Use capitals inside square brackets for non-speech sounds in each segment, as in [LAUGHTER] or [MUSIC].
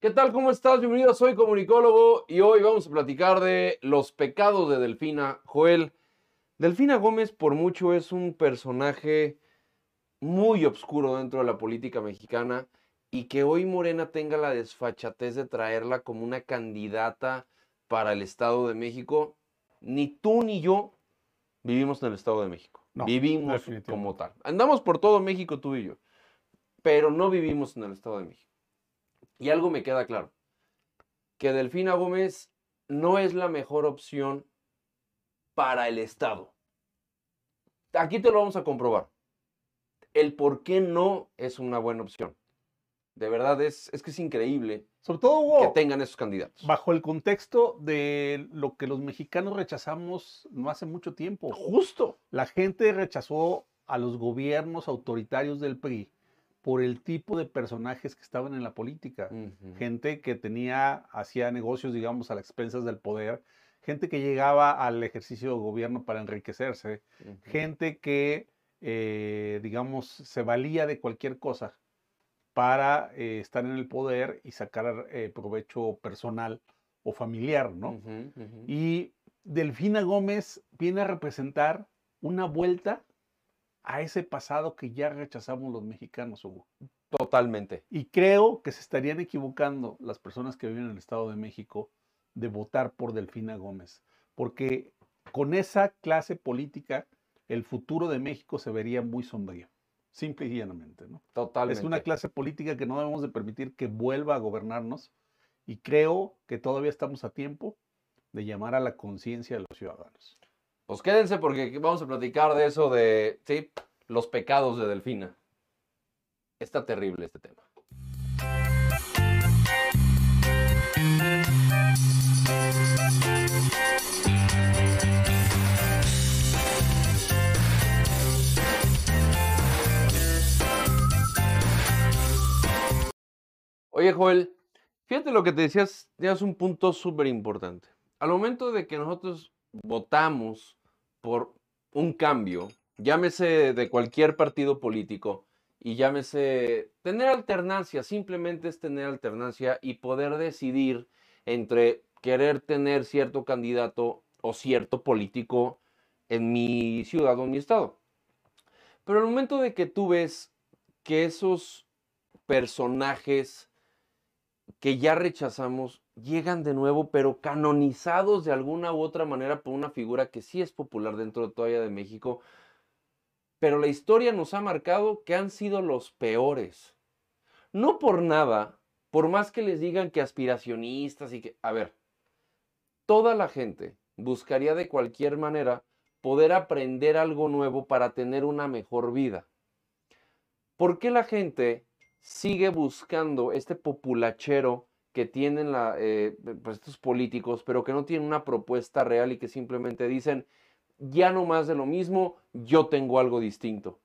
¿Qué tal? ¿Cómo estás? Bienvenido, soy comunicólogo y hoy vamos a platicar de los pecados de Delfina. Joel, Delfina Gómez por mucho es un personaje muy oscuro dentro de la política mexicana y que hoy Morena tenga la desfachatez de traerla como una candidata para el Estado de México, ni tú ni yo vivimos en el Estado de México. No, vivimos como tal. Andamos por todo México tú y yo, pero no vivimos en el Estado de México. Y algo me queda claro, que Delfina Gómez no es la mejor opción para el Estado. Aquí te lo vamos a comprobar. El por qué no es una buena opción. De verdad, es, es que es increíble Sobre todo, que tengan esos candidatos. bajo el contexto de lo que los mexicanos rechazamos no hace mucho tiempo. Justo. La gente rechazó a los gobiernos autoritarios del PRI por el tipo de personajes que estaban en la política. Gente que tenía, hacía negocios, digamos, a las expensas del poder. Gente que llegaba al ejercicio de gobierno para enriquecerse. Gente que, eh, digamos, se valía de cualquier cosa para eh, estar en el poder y sacar eh, provecho personal o familiar, ¿no? Y Delfina Gómez viene a representar una vuelta a ese pasado que ya rechazamos los mexicanos, Hugo. Totalmente. Y creo que se estarían equivocando las personas que viven en el Estado de México de votar por Delfina Gómez, porque con esa clase política el futuro de México se vería muy sombrío, simple y llanamente. ¿no? Totalmente. Es una clase política que no debemos de permitir que vuelva a gobernarnos y creo que todavía estamos a tiempo de llamar a la conciencia de los ciudadanos. Pues quédense porque vamos a platicar de eso de, sí, los pecados de Delfina. Está terrible este tema. Oye, Joel, fíjate lo que te decías, tenías un punto súper importante. Al momento de que nosotros votamos por un cambio, llámese de cualquier partido político y llámese tener alternancia, simplemente es tener alternancia y poder decidir entre querer tener cierto candidato o cierto político en mi ciudad o en mi estado. Pero al momento de que tú ves que esos personajes que ya rechazamos llegan de nuevo, pero canonizados de alguna u otra manera por una figura que sí es popular dentro de todavía de México, pero la historia nos ha marcado que han sido los peores. No por nada, por más que les digan que aspiracionistas y que, a ver, toda la gente buscaría de cualquier manera poder aprender algo nuevo para tener una mejor vida. ¿Por qué la gente sigue buscando este populachero que tienen la, eh, pues estos políticos, pero que no tienen una propuesta real y que simplemente dicen, ya no más de lo mismo, yo tengo algo distinto?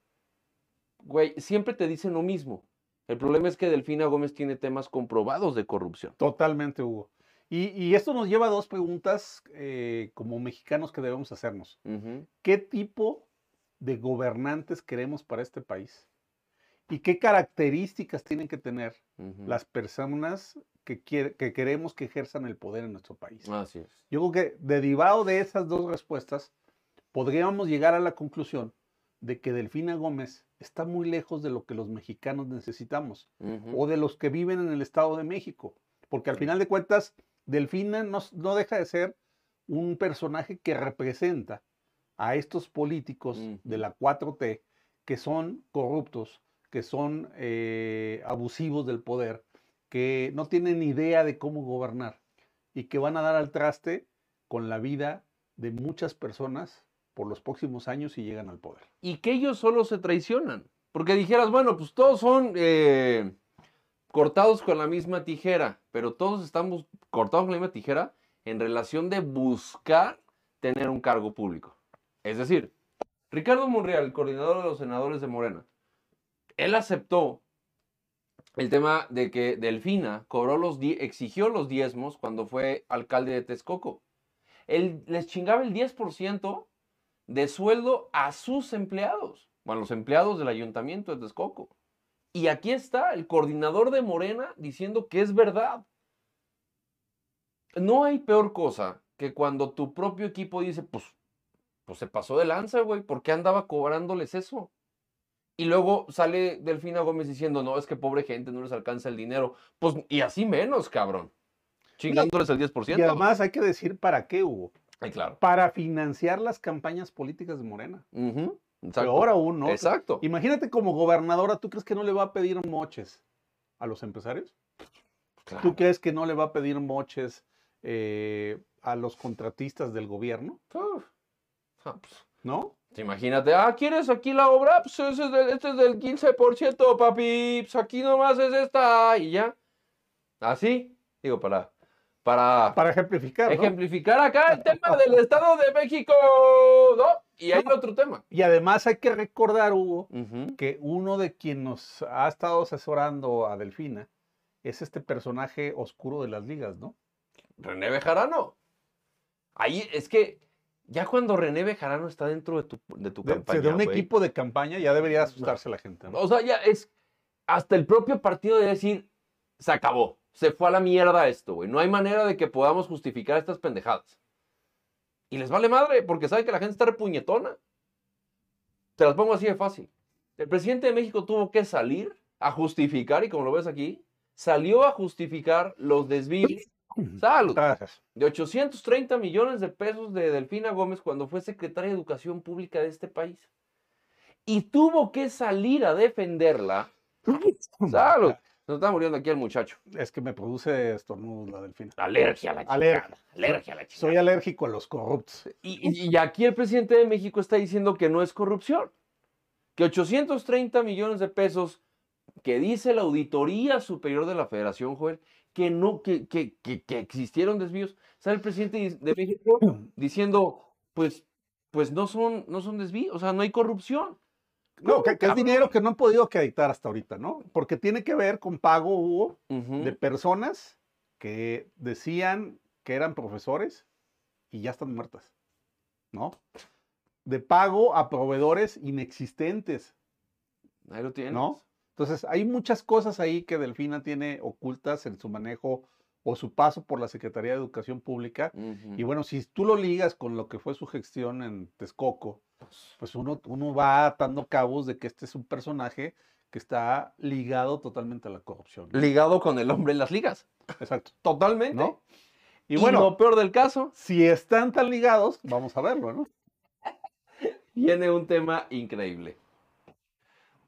Güey, siempre te dicen lo mismo. El problema es que Delfina Gómez tiene temas comprobados de corrupción. Totalmente, Hugo. Y, y esto nos lleva a dos preguntas eh, como mexicanos que debemos hacernos. ¿Qué tipo de gobernantes queremos para este país? ¿Y qué características tienen que tener las personas que, quiere- que queremos que ejerzan el poder en nuestro país? Así es. Yo creo que derivado de esas dos respuestas, podríamos llegar a la conclusión de que Delfina Gómez está muy lejos de lo que los mexicanos necesitamos o de los que viven en el Estado de México. Porque al final de cuentas, Delfina no, deja de ser un personaje que representa a estos políticos de la 4T que son corruptos, que son eh, abusivos del poder, que no tienen idea de cómo gobernar y que van a dar al traste con la vida de muchas personas por los próximos años si llegan al poder. y que ellos solo se traicionan. Porque dijeras, bueno, pues todos son eh, cortados con la misma tijera, pero todos estamos cortados con la misma tijera en relación de buscar tener un cargo público. Es decir, Ricardo Monreal, coordinador de los senadores de Morena, él aceptó el tema de que Delfina cobró los exigió los diezmos cuando fue alcalde de Texcoco. Él les chingaba el 10% de sueldo a sus empleados, bueno, los empleados del ayuntamiento de Texcoco. Y aquí está el coordinador de Morena diciendo que es verdad. No hay peor cosa que cuando tu propio equipo dice, pues, pues se pasó de lanza, güey, ¿por qué andaba cobrándoles eso? Y luego sale Delfina Gómez diciendo, no, es que pobre gente, no les alcanza el dinero. Pues, y así menos, cabrón. Chingándoles el 10%. Y además hay que decir para qué hubo. Ay, claro. Para financiar las campañas políticas de Morena. Ujú, exacto. Peor aún, ¿no? Exacto. Imagínate como gobernadora, ¿tú crees que no le va a pedir moches a los empresarios? Claro. ¿Tú crees que no le va a pedir moches eh, a los contratistas del gobierno? Uf. Ah, pues, ¿No? Imagínate, ah, ¿quieres aquí la obra? Pues ese es del- este es del 15%, papi. Pues aquí nomás es esta y ya. Así, digo, para, para, Para ejemplificar, ¿no? ejemplificar acá el tema del [LAUGHS] Estado de México, ¿no? Y hay otro tema. Y además hay que recordar, Hugo, que uno de quien nos ha estado asesorando a Delfina es este personaje oscuro de las ligas, ¿no? René Bejarano. Ahí es que ya cuando René Bejarano está dentro de tu, de tu De, campaña, de un equipo de campaña ya debería asustarse la gente, ¿no? O sea, ya es hasta el propio partido de decir, se acabó, se fue a la mierda esto, güey. No hay manera de que podamos justificar estas pendejadas. Y les vale madre, porque saben que la gente está repuñetona. Te las pongo así de fácil. El presidente de México tuvo que salir a justificar, y como lo ves aquí, salió a justificar los desvíos. Salud Gracias. de 830 millones de pesos de Delfina Gómez cuando fue secretaria de Educación Pública de este país. Y tuvo que salir a defenderla. Salud. Nos está muriendo aquí el muchacho. Es que me produce estornudos la Delfina. Alergia a la chingada. Alergia. Alergia a la Soy chingada. alérgico a los corruptos. Y, y- y aquí el presidente de México está diciendo que no es corrupción. Que 830 millones de pesos que dice la Auditoría Superior de la Federación, Joel, que no, que, que, que, que existieron desvíos. Sale el presidente de México [CLEARS THROAT] diciendo, pues, pues no son, no son desvíos, o sea, no hay corrupción. No, ¿Cómo, que, que es dinero que no han podido acreditar hasta ahorita, ¿no? Porque tiene que ver con pago, Hugo, de personas que decían que eran profesores y ya están muertas, ¿no? De pago a proveedores inexistentes, Ahí lo tienes. ¿no? Entonces, hay muchas cosas ahí que Delfina tiene ocultas en su manejo o su paso por la Secretaría de Educación Pública. Y bueno, si tú lo ligas con lo que fue su gestión en Texcoco, pues uno, uno va atando cabos de que este es un personaje que está ligado totalmente a la corrupción. ¿no? Ligado con el hombre en las ligas. Exacto. Totalmente. ¿No? Y, Y bueno, lo peor del caso, si están tan ligados, vamos a verlo, ¿no? [LAUGHS] viene un tema increíble.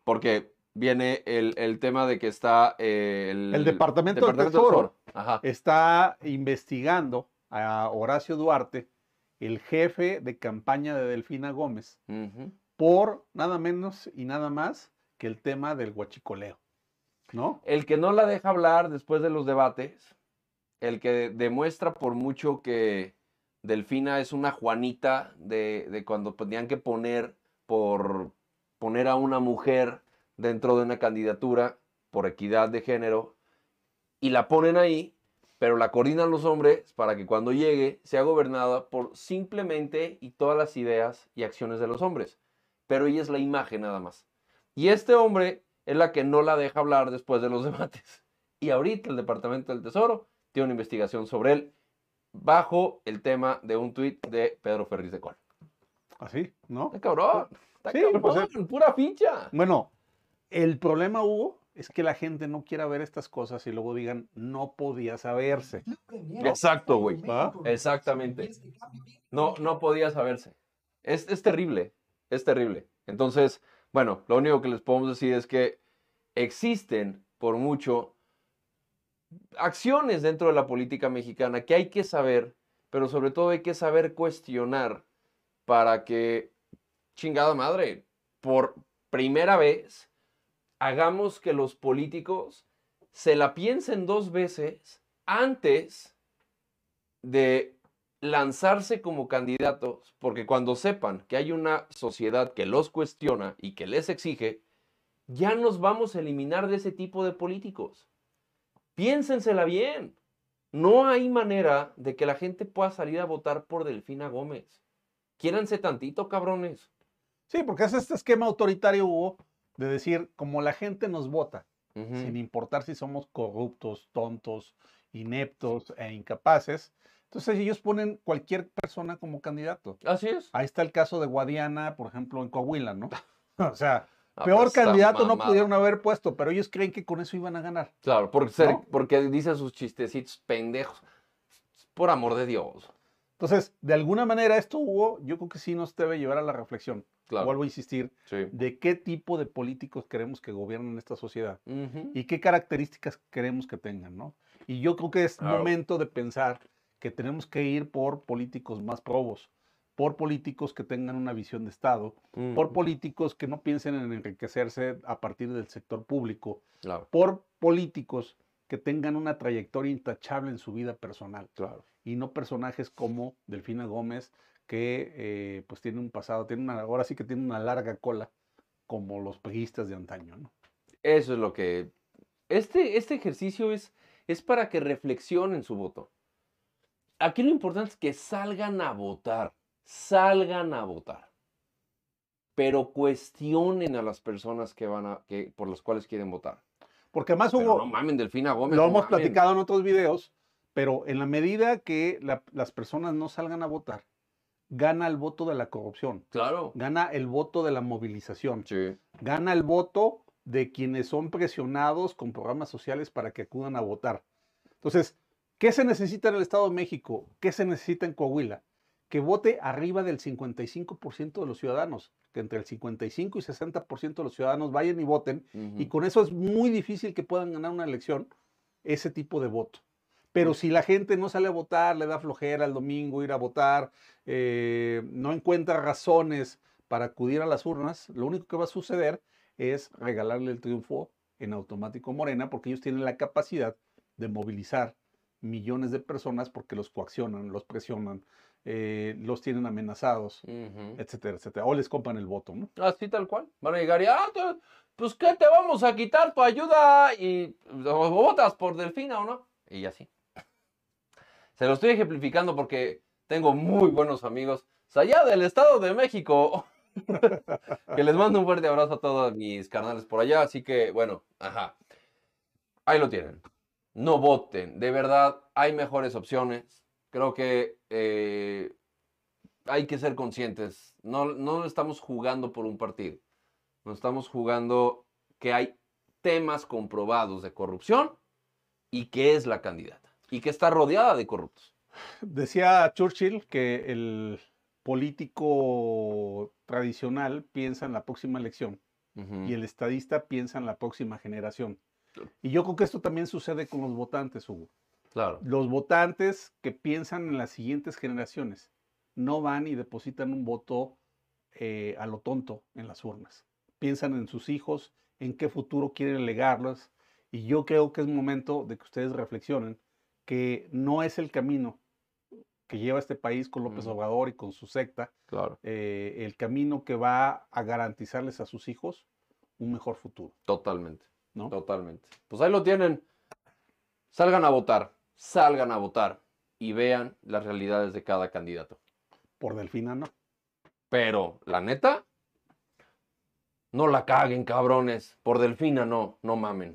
Porque viene el, el tema de que está eh, el, El Departamento del del Tesoro. Está investigando a Horacio Duarte, el jefe de campaña de Delfina Gómez, por nada menos y nada más que el tema del huachicoleo, ¿no? El que no la deja hablar después de los debates, el que demuestra por mucho que Delfina es una Juanita de, de cuando tenían que poner por poner a una mujer dentro de una candidatura por equidad de género y la ponen ahí, pero la coordinan los hombres para que cuando llegue sea gobernada por simplemente y todas las ideas y acciones de los hombres. Pero ella es la imagen nada más. Y este hombre es la que no la deja hablar después de los [LAUGHS] debates. Y ahorita el Departamento del Tesoro tiene una investigación sobre él bajo el tema de un tuit de Pedro Ferriz de Col. Así, ¿no? Está cabrón. Está Sí, cabrón. pues es- pura ficha. Bueno, el problema, Hugo, es que la gente no quiera ver estas cosas y luego digan, no podía saberse. Exacto, güey. Exactamente. No, no podía saberse. Es, es terrible, es terrible. Entonces, bueno, lo único que les podemos decir es que existen, por mucho, acciones dentro de la política mexicana que hay que saber, pero sobre todo hay que saber cuestionar para que, chingada madre, por primera vez, hagamos que los políticos se la piensen dos veces antes de lanzarse como candidatos, porque cuando sepan que hay una sociedad que los cuestiona y que les exige, ya nos vamos a eliminar de ese tipo de políticos. Piénsensela bien. No hay manera de que la gente pueda salir a votar por Delfina Gómez. Quiéranse tantito, cabrones. Sí, porque es este esquema autoritario, Hugo, de decir, como la gente nos vota, sin importar si somos corruptos, tontos, ineptos e incapaces, entonces ellos ponen cualquier persona como candidato. Así es. Ahí está el caso de Guadiana, por ejemplo, en Coahuila, ¿no? [LAUGHS] O sea, Ah, peor candidato no pudieron haber puesto, pero ellos creen que con eso iban a ganar. Claro, porque, ser- ¿No? porque dice sus chistecitos pendejos. Por amor de Dios. Entonces, de alguna manera esto, Hugo, yo creo que sí nos debe llevar a la reflexión. Claro. Vuelvo a insistir, Sí. de qué tipo de políticos queremos que gobiernen esta sociedad Ujú. y qué características queremos que tengan, ¿no? Y yo creo que es Claro. momento de pensar que tenemos que ir por políticos más probos, por políticos que tengan una visión de Estado, por Ujú. políticos que no piensen en enriquecerse a partir del sector público, Claro, por políticos que tengan una trayectoria intachable en su vida personal claro. y no personajes como Delfina Gómez que eh, pues tiene un pasado, tiene una, ahora sí que tiene una larga cola como los peguistas de antaño, ¿no? Eso es lo que... Este, este ejercicio es, es para que reflexionen su voto. Aquí lo importante es que salgan a votar. Salgan a votar. Pero cuestionen a las personas que van a, que, por las cuales quieren votar. Porque además Pero hubo, no mamen, Delfina Gómez. lo no hemos mamen. platicado en otros videos, pero en la medida que la- las personas no salgan a votar, gana el voto de la corrupción, Claro. gana el voto de la movilización, Sí. gana el voto de quienes son presionados con programas sociales para que acudan a votar. Entonces, ¿qué se necesita en el Estado de México? ¿Qué se necesita en Coahuila? Que vote arriba del 55% de los ciudadanos, que entre el 55 y 60% de los ciudadanos vayan y voten, y con eso es muy difícil que puedan ganar una elección ese tipo de voto. Pero si la gente no sale a votar, le da flojera el domingo ir a votar, eh, no encuentra razones para acudir a las urnas, lo único que va a suceder es regalarle el triunfo en automático a Morena, porque ellos tienen la capacidad de movilizar millones de personas porque los coaccionan, los presionan, eh, los tienen amenazados, etcétera, etcétera. O les compran el voto, ¿no? Así tal cual. Van a llegar y, ah, pues, ¿qué te vamos a quitar tu ayuda? Y o votas por Delfina o no. Y así. Se lo estoy ejemplificando porque tengo muy buenos amigos allá del Estado de México. [LAUGHS] que les mando un fuerte abrazo a todos mis carnales por allá. Así que, bueno, ajá. Ahí lo tienen. No voten. De verdad, hay mejores opciones. Creo que eh, hay que ser conscientes. No, no estamos jugando por un partido. No estamos jugando que hay temas comprobados de corrupción y que es la candidata. Y que está rodeada de corruptos. Decía Churchill que el político tradicional piensa en la próxima elección Ujú. y el estadista piensa en la próxima generación. Y yo creo que esto también sucede con los votantes, Hugo. Claro. Los votantes que piensan en las siguientes generaciones no van y depositan un voto eh, a lo tonto en las urnas. Piensan en sus hijos, en qué futuro quieren legarlos. Y yo creo que es momento de que ustedes reflexionen que no es el camino que lleva este país con López. Obrador y con su secta, Claro. eh, el camino que va a garantizarles a sus hijos un mejor futuro, Totalmente. ¿no? Totalmente. Pues ahí lo tienen. Salgan a votar. Salgan a votar. Y vean las realidades de cada candidato. Por Delfina no. Pero, la neta, no la caguen, cabrones. Por Delfina no, no mamen.